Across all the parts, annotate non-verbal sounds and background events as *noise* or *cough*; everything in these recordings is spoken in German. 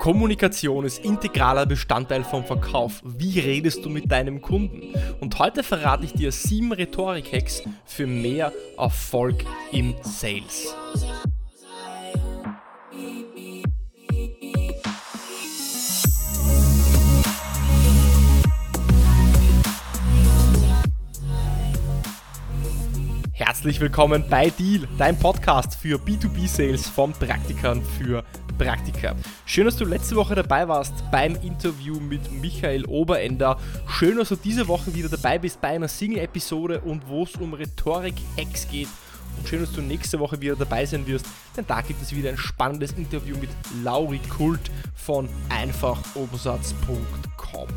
Kommunikation ist integraler Bestandteil vom Verkauf. Wie redest du mit deinem Kunden? Und heute verrate ich dir sieben Rhetorik-Hacks für mehr Erfolg im Sales. Herzlich willkommen bei Deal, dein Podcast für B2B-Sales von Praktikern für Praktika. Schön, dass du letzte Woche dabei warst beim Interview mit Michael Oberender. Schön, dass du diese Woche wieder dabei bist bei einer Single-Episode und wo es um Rhetorik-Hacks geht. Und schön, dass du nächste Woche wieder dabei sein wirst, denn da gibt es wieder ein spannendes Interview mit Lauri Kult von einfachumsatz.com.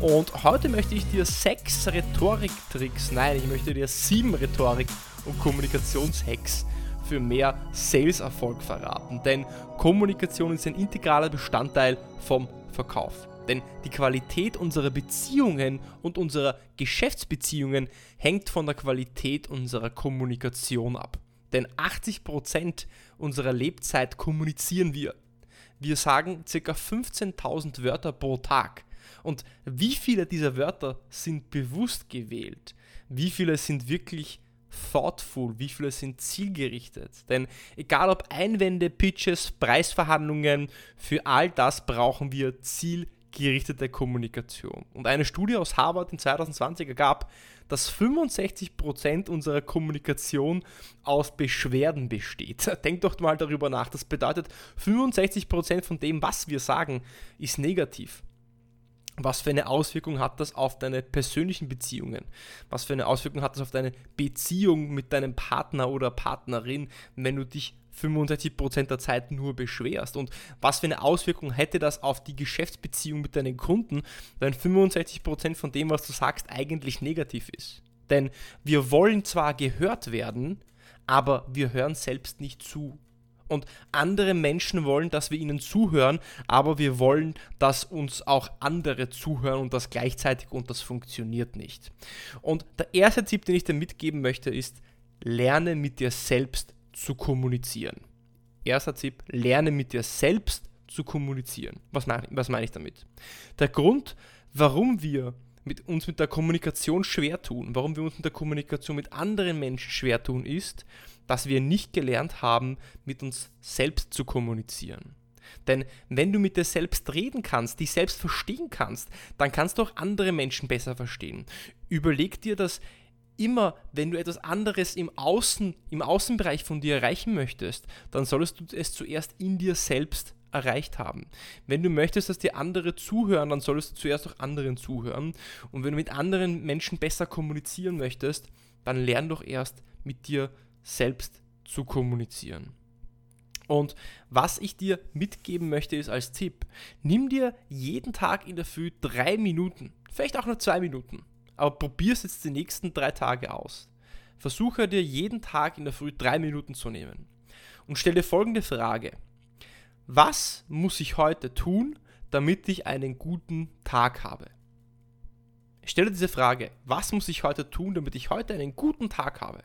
Und heute möchte ich dir sechs Rhetorik-Tricks, nein, ich möchte dir sieben Rhetorik- und Kommunikationshacks für mehr Sales-Erfolg verraten. Denn Kommunikation ist ein integraler Bestandteil vom Verkauf. Denn die Qualität unserer Beziehungen und unserer Geschäftsbeziehungen hängt von der Qualität unserer Kommunikation ab. Denn 80% unserer Lebzeit kommunizieren wir. Wir sagen ca. 15.000 Wörter pro Tag. Und wie viele dieser Wörter sind bewusst gewählt? Wie viele sind wirklich thoughtful, wie viele sind zielgerichtet. Denn egal ob Einwände, Pitches, Preisverhandlungen, für all das brauchen wir zielgerichtete Kommunikation. Und eine Studie aus Harvard in 2020 ergab, dass 65% unserer Kommunikation aus Beschwerden besteht. *laughs* Denkt doch mal darüber nach. Das bedeutet, 65% von dem, was wir sagen, ist negativ. Was für eine Auswirkung hat das auf deine persönlichen Beziehungen? Was für eine Auswirkung hat das auf deine Beziehung mit deinem Partner oder Partnerin, wenn du dich 65% der Zeit nur beschwerst? Und was für eine Auswirkung hätte das auf die Geschäftsbeziehung mit deinen Kunden, wenn 65% von dem, was du sagst, eigentlich negativ ist? Denn wir wollen zwar gehört werden, aber wir hören selbst nicht zu. Und andere Menschen wollen, dass wir ihnen zuhören, aber wir wollen, dass uns auch andere zuhören und das gleichzeitig und das funktioniert nicht. Und der erste Tipp, den ich dir mitgeben möchte, ist, lerne mit dir selbst zu kommunizieren. Erster Tipp, lerne mit dir selbst zu kommunizieren. Was meine, was meine ich damit? Der Grund, warum wir mit uns mit der Kommunikation schwer tun, warum wir uns mit der Kommunikation mit anderen Menschen schwer tun, ist, dass wir nicht gelernt haben, mit uns selbst zu kommunizieren. Denn wenn du mit dir selbst reden kannst, dich selbst verstehen kannst, dann kannst du auch andere Menschen besser verstehen. Überleg dir das immer, wenn du etwas anderes im Außen, im Außenbereich von dir erreichen möchtest, dann solltest du es zuerst in dir selbst erreicht haben. Wenn du möchtest, dass dir andere zuhören, dann solltest du zuerst auch anderen zuhören. Und wenn du mit anderen Menschen besser kommunizieren möchtest, dann lern doch erst mit dir selbst zu kommunizieren. Und was ich dir mitgeben möchte, ist als Tipp, nimm dir jeden Tag in der Früh drei Minuten, vielleicht auch nur zwei Minuten, aber probier es jetzt die nächsten drei Tage aus. Versuche dir jeden Tag in der Früh drei Minuten zu nehmen und stell dir folgende Frage. Was muss ich heute tun, damit ich einen guten Tag habe? Stell dir diese Frage, was muss ich heute tun, damit ich heute einen guten Tag habe?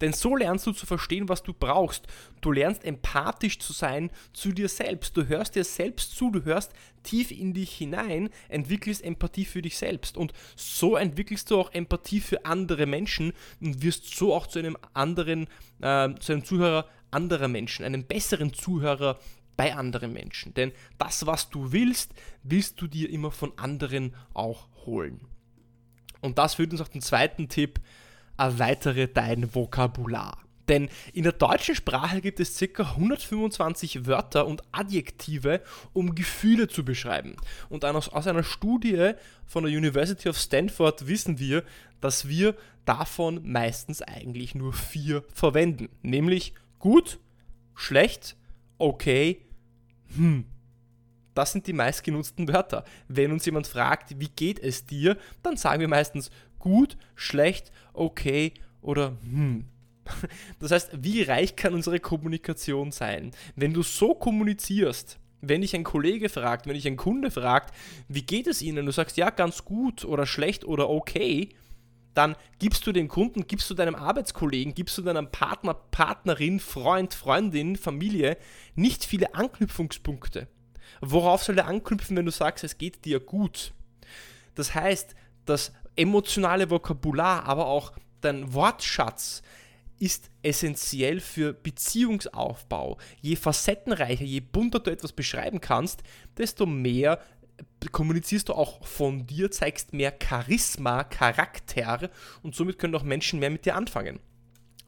Denn so lernst du zu verstehen, was du brauchst. Du lernst empathisch zu sein zu dir selbst. Du hörst dir selbst zu, du hörst tief in dich hinein, entwickelst Empathie für dich selbst. Und so entwickelst du auch Empathie für andere Menschen und wirst so auch zu einem anderen, äh, zu einem Zuhörer anderer Menschen, einem besseren Zuhörer bei anderen Menschen. Denn das, was du willst, willst du dir immer von anderen auch holen. Und das führt uns auf den zweiten Tipp, erweitere dein Vokabular. Denn in der deutschen Sprache gibt es ca. 125 Wörter und Adjektive, um Gefühle zu beschreiben. Und aus, einer Studie von der University of Stanford wissen wir, dass wir davon meistens eigentlich nur vier verwenden. Nämlich gut, schlecht, okay, hm. Das sind die meistgenutzten Wörter. Wenn uns jemand fragt, wie geht es dir, dann sagen wir meistens gut, schlecht, okay oder hm. *laughs* Das heißt, wie reich kann unsere Kommunikation sein? Wenn du so kommunizierst, wenn dich ein Kollege fragt, wenn dich ein Kunde fragt, wie geht es ihnen? Du sagst ja ganz gut oder schlecht oder okay, dann gibst du dem Kunden, gibst du deinem Arbeitskollegen, gibst du deinem Partner, Partnerin, Freund, Freundin, Familie nicht viele Anknüpfungspunkte. Worauf soll er anknüpfen, wenn du sagst, es geht dir gut? Das heißt, das emotionale Vokabular, aber auch dein Wortschatz ist essentiell für Beziehungsaufbau. Je facettenreicher, je bunter du etwas beschreiben kannst, desto mehr kommunizierst du auch von dir, zeigst mehr Charisma, Charakter und somit können auch Menschen mehr mit dir anfangen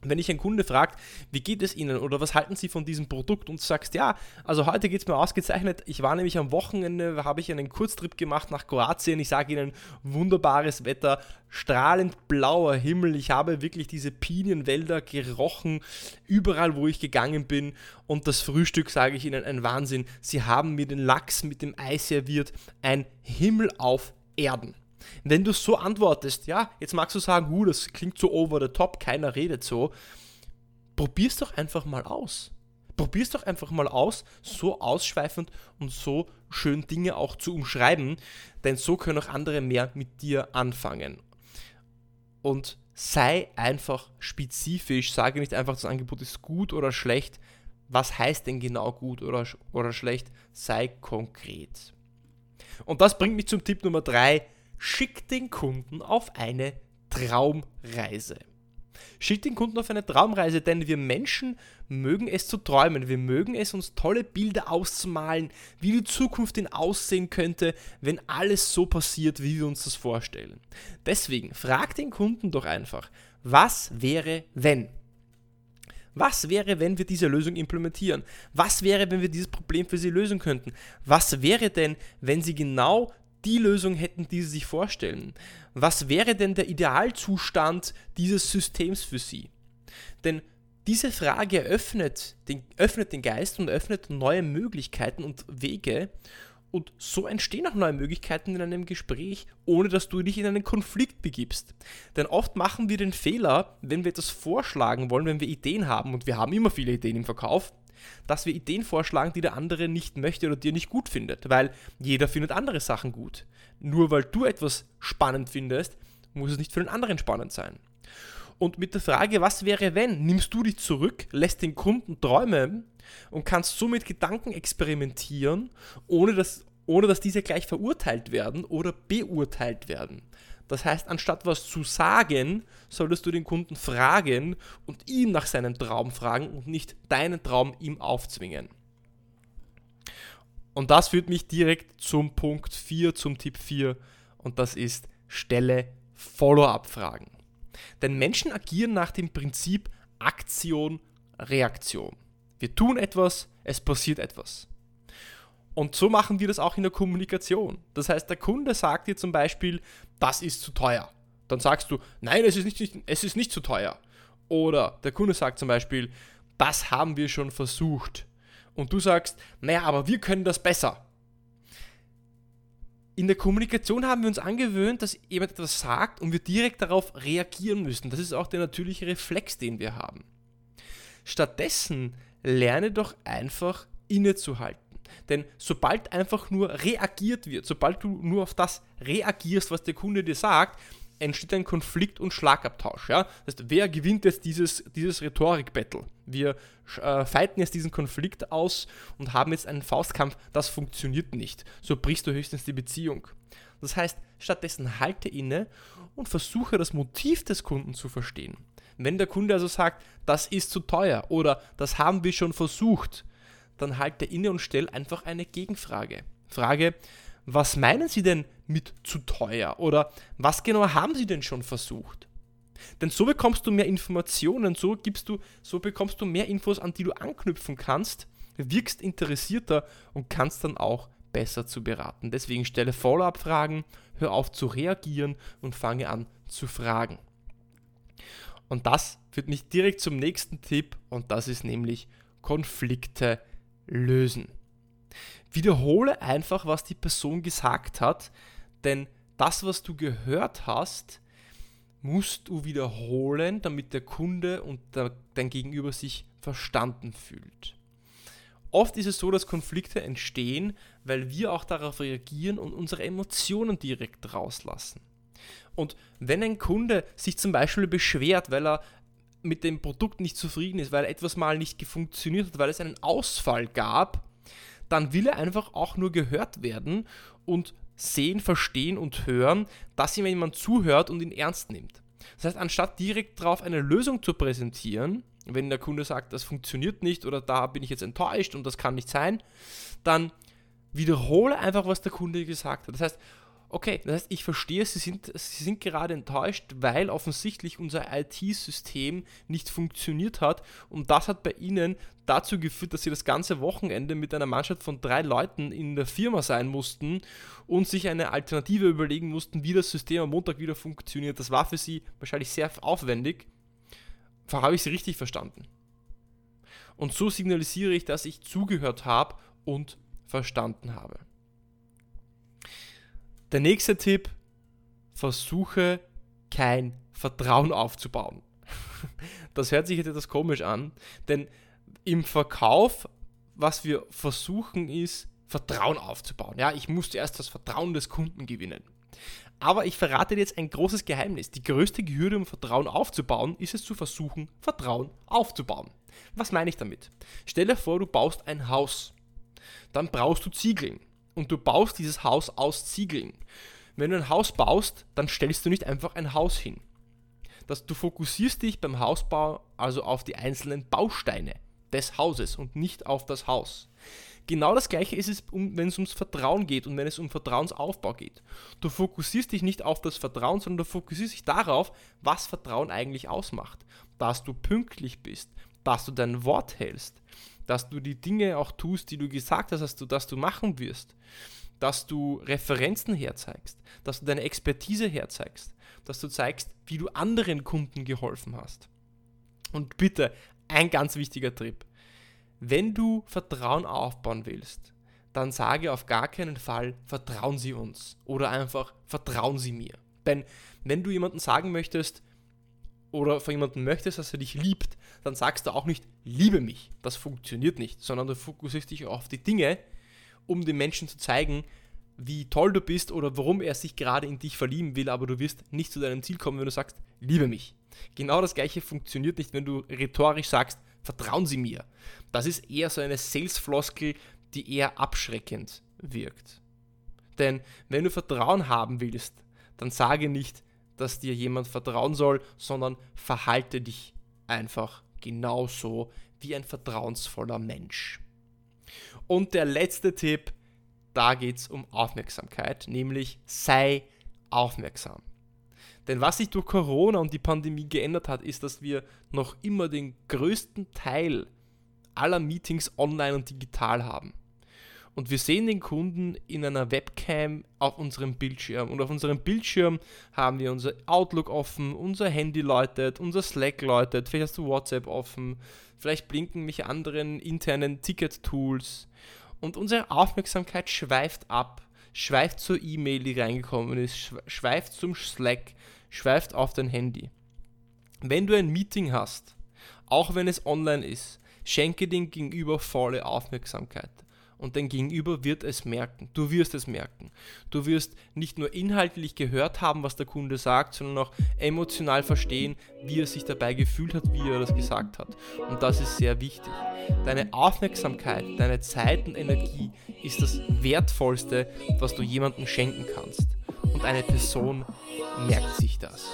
wenn dich ein Kunde fragt, wie geht es Ihnen oder was halten Sie von diesem Produkt und du sagst, ja, also heute geht es mir ausgezeichnet. Ich war nämlich am Wochenende, habe ich einen Kurztrip gemacht nach Kroatien. Ich sage Ihnen, wunderbares Wetter, strahlend blauer Himmel. Ich habe wirklich diese Pinienwälder gerochen, überall wo ich gegangen bin. Und das Frühstück, sage ich Ihnen, ein Wahnsinn. Sie haben mir den Lachs mit dem Ei serviert. Ein Himmel auf Erden. Wenn du so antwortest, ja, jetzt magst du sagen, uh, das klingt so over the top, keiner redet so. Probier's doch einfach mal aus. Probier's doch einfach mal aus, so ausschweifend und so schön Dinge auch zu umschreiben, denn so können auch andere mehr mit dir anfangen. Und sei einfach spezifisch, sage nicht einfach, das Angebot ist gut oder schlecht. Was heißt denn genau gut oder, oder schlecht? Sei konkret. Und das bringt mich zum Tipp Nummer 3 schickt den Kunden auf eine Traumreise. Schickt den Kunden auf eine Traumreise, denn wir Menschen mögen es zu träumen. Wir mögen es, uns tolle Bilder auszumalen, wie die Zukunft denn aussehen könnte, wenn alles so passiert, wie wir uns das vorstellen. Deswegen frag den Kunden doch einfach, was wäre, wenn? Was wäre, wenn wir diese Lösung implementieren? Was wäre, wenn wir dieses Problem für Sie lösen könnten? Was wäre denn, wenn Sie genau die Lösung hätten, die sie sich vorstellen. Was wäre denn der Idealzustand dieses Systems für sie? Denn diese Frage öffnet den, öffnet den Geist und öffnet neue Möglichkeiten und Wege. Und so entstehen auch neue Möglichkeiten in einem Gespräch, ohne dass du dich in einen Konflikt begibst. Denn oft machen wir den Fehler, wenn wir etwas vorschlagen wollen, wenn wir Ideen haben, und wir haben immer viele Ideen im Verkauf, dass wir Ideen vorschlagen, die der andere nicht möchte oder dir nicht gut findet, weil jeder findet andere Sachen gut. Nur weil du etwas spannend findest, muss es nicht für den anderen spannend sein. Und mit der Frage, was wäre wenn, nimmst du dich zurück, lässt den Kunden träumen und kannst somit Gedanken experimentieren, ohne dass, ohne dass diese gleich verurteilt werden oder beurteilt werden. Das heißt, anstatt was zu sagen, solltest du den Kunden fragen und ihn nach seinem Traum fragen und nicht deinen Traum ihm aufzwingen. Und das führt mich direkt zum Punkt 4, zum Tipp 4 und das ist, stelle Follow-up-Fragen. Denn Menschen agieren nach dem Prinzip Aktion, Reaktion. Wir tun etwas, es passiert etwas. Und so machen wir das auch in der Kommunikation. Das heißt, der Kunde sagt dir zum Beispiel, das ist zu teuer. Dann sagst du, nein, es ist nicht, es ist nicht zu teuer. Oder der Kunde sagt zum Beispiel, das haben wir schon versucht. Und du sagst, naja, aber wir können das besser. In der Kommunikation haben wir uns angewöhnt, dass jemand etwas sagt und wir direkt darauf reagieren müssen. Das ist auch der natürliche Reflex, den wir haben. Stattdessen lerne doch einfach innezuhalten. Denn sobald einfach nur reagiert wird, sobald du nur auf das reagierst, was der Kunde dir sagt, entsteht ein Konflikt und Schlagabtausch. Ja? Das heißt, wer gewinnt jetzt dieses, dieses Rhetorik-Battle? Wir äh, fighten jetzt diesen Konflikt aus und haben jetzt einen Faustkampf. Das funktioniert nicht. So brichst du höchstens die Beziehung. Das heißt, stattdessen halte inne und versuche das Motiv des Kunden zu verstehen. Wenn der Kunde also sagt, das ist zu teuer oder das haben wir schon versucht, dann halte inne und stell einfach eine Gegenfrage. Frage, was meinen Sie denn mit zu teuer? Oder was genau haben Sie denn schon versucht? Denn so bekommst du mehr Informationen, so gibst du, so bekommst du mehr Infos, an die du anknüpfen kannst, wirkst interessierter und kannst dann auch besser zu beraten. Deswegen stelle Follow-up-Fragen, hör auf zu reagieren und fange an zu fragen. Und das führt mich direkt zum nächsten Tipp und das ist nämlich Konflikte lösen. Wiederhole einfach, was die Person gesagt hat, denn das, was du gehört hast, musst du wiederholen, damit der Kunde und der, dein Gegenüber sich verstanden fühlt. Oft ist es so, dass Konflikte entstehen, weil wir auch darauf reagieren und unsere Emotionen direkt rauslassen. Und wenn ein Kunde sich zum Beispiel beschwert, weil er mit dem Produkt nicht zufrieden ist, weil etwas mal nicht funktioniert hat, weil es einen Ausfall gab, dann will er einfach auch nur gehört werden und sehen, verstehen und hören, dass ihm jemand zuhört und ihn ernst nimmt. Das heißt, anstatt direkt darauf eine Lösung zu präsentieren, wenn der Kunde sagt, das funktioniert nicht oder da bin ich jetzt enttäuscht und das kann nicht sein, dann wiederhole einfach, was der Kunde gesagt hat. Das heißt, okay, das heißt, ich verstehe, Sie sind, Sie sind gerade enttäuscht, weil offensichtlich unser IT-System nicht funktioniert hat und das hat bei Ihnen dazu geführt, dass Sie das ganze Wochenende mit einer Mannschaft von drei Leuten in der Firma sein mussten und sich eine Alternative überlegen mussten, wie das System am Montag wieder funktioniert. Das war für Sie wahrscheinlich sehr aufwendig. Habe ich Sie richtig verstanden? Und so signalisiere ich, dass ich zugehört habe und verstanden habe. Der nächste Tipp, versuche kein Vertrauen aufzubauen. *laughs* Das hört sich jetzt etwas komisch an, denn im Verkauf, was wir versuchen, ist Vertrauen aufzubauen. Ja, ich muss zuerst das Vertrauen des Kunden gewinnen. Aber ich verrate dir jetzt ein großes Geheimnis. Die größte Hürde, um Vertrauen aufzubauen, ist es zu versuchen, Vertrauen aufzubauen. Was meine ich damit? Stell dir vor, du baust ein Haus. Dann brauchst du Ziegeln und du baust dieses Haus aus Ziegeln. Wenn du ein Haus baust, dann stellst du nicht einfach ein Haus hin. Das, du fokussierst dich beim Hausbau also auf die einzelnen Bausteine des Hauses und nicht auf das Haus. Genau das gleiche ist es, wenn es ums Vertrauen geht und wenn es um Vertrauensaufbau geht. Du fokussierst dich nicht auf das Vertrauen, sondern du fokussierst dich darauf, was Vertrauen eigentlich ausmacht. Dass du pünktlich bist, dass du dein Wort hältst, dass du die Dinge auch tust, die du gesagt hast, dass du, dass du machen wirst, dass du Referenzen herzeigst, dass du deine Expertise herzeigst, dass du zeigst, wie du anderen Kunden geholfen hast. Und bitte, ein ganz wichtiger Tipp. Wenn du Vertrauen aufbauen willst, dann sage auf gar keinen Fall, vertrauen Sie uns oder einfach vertrauen Sie mir. Denn wenn du jemandem sagen möchtest, oder von jemandem möchtest, dass er dich liebt, dann sagst du auch nicht, liebe mich. Das funktioniert nicht, sondern du fokussierst dich auf die Dinge, um dem Menschen zu zeigen, wie toll du bist oder warum er sich gerade in dich verlieben will, aber du wirst nicht zu deinem Ziel kommen, wenn du sagst, liebe mich. Genau das gleiche funktioniert nicht, wenn du rhetorisch sagst, vertrauen Sie mir. Das ist eher so eine Sales-Floskel, die eher abschreckend wirkt. Denn wenn du Vertrauen haben willst, dann sage nicht, dass dir jemand vertrauen soll, sondern verhalte dich einfach genauso wie ein vertrauensvoller Mensch. Und der letzte Tipp, da geht es um Aufmerksamkeit, nämlich sei aufmerksam. Denn was sich durch Corona und die Pandemie geändert hat, ist, dass wir noch immer den größten Teil aller Meetings online und digital haben und wir sehen den Kunden in einer Webcam auf unserem Bildschirm. Und auf unserem Bildschirm haben wir unser Outlook offen, unser Handy läutet, unser Slack läutet, vielleicht hast du WhatsApp offen, vielleicht blinken mich anderen internen Ticket-Tools. Und unsere Aufmerksamkeit schweift ab, schweift zur E-Mail, die reingekommen ist, schweift zum Slack, schweift auf dein Handy. Wenn du ein Meeting hast, auch wenn es online ist, schenke dem Gegenüber volle Aufmerksamkeit und dein Gegenüber wird es merken. Du wirst es merken. Du wirst nicht nur inhaltlich gehört haben, was der Kunde sagt, sondern auch emotional verstehen, wie er sich dabei gefühlt hat, wie er das gesagt hat. Und das ist sehr wichtig. Deine Aufmerksamkeit, deine Zeit und Energie ist das Wertvollste, was du jemandem schenken kannst. Und eine Person merkt sich das.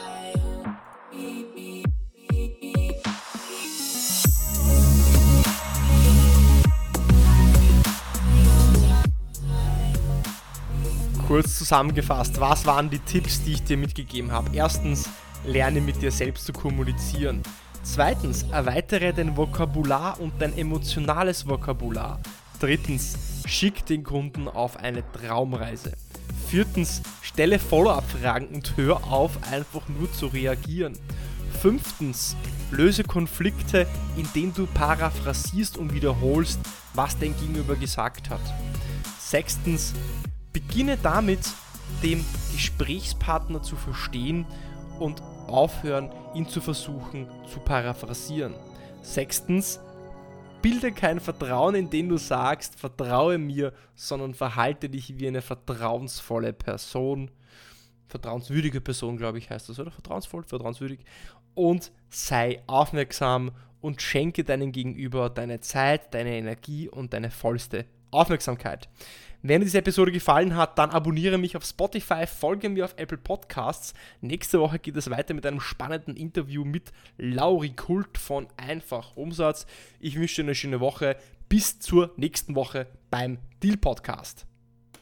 Kurz zusammengefasst, was waren die Tipps, die ich dir mitgegeben habe? Erstens, lerne mit dir selbst zu kommunizieren. Zweitens, erweitere dein Vokabular und dein emotionales Vokabular. Drittens, schick den Kunden auf eine Traumreise. Viertens, stelle Follow-up-Fragen und hör auf, einfach nur zu reagieren. Fünftens, löse Konflikte, indem du paraphrasierst und wiederholst, was dein Gegenüber gesagt hat. Sechstens, Beginne damit, dem Gesprächspartner zu verstehen und aufhören, ihn zu versuchen zu paraphrasieren. Sechstens, bilde kein Vertrauen, indem du sagst, vertraue mir, sondern verhalte dich wie eine vertrauensvolle Person. Vertrauenswürdige Person, glaube ich, heißt das, oder? Vertrauensvoll, vertrauenswürdig. Und sei aufmerksam und schenke deinem Gegenüber deine Zeit, deine Energie und deine vollste Aufmerksamkeit. Wenn dir diese Episode gefallen hat, dann abonniere mich auf Spotify, folge mir auf Apple Podcasts. Nächste Woche geht es weiter mit einem spannenden Interview mit Lauri Kult von Einfach Umsatz. Ich wünsche dir eine schöne Woche. Bis zur nächsten Woche beim Deal Podcast.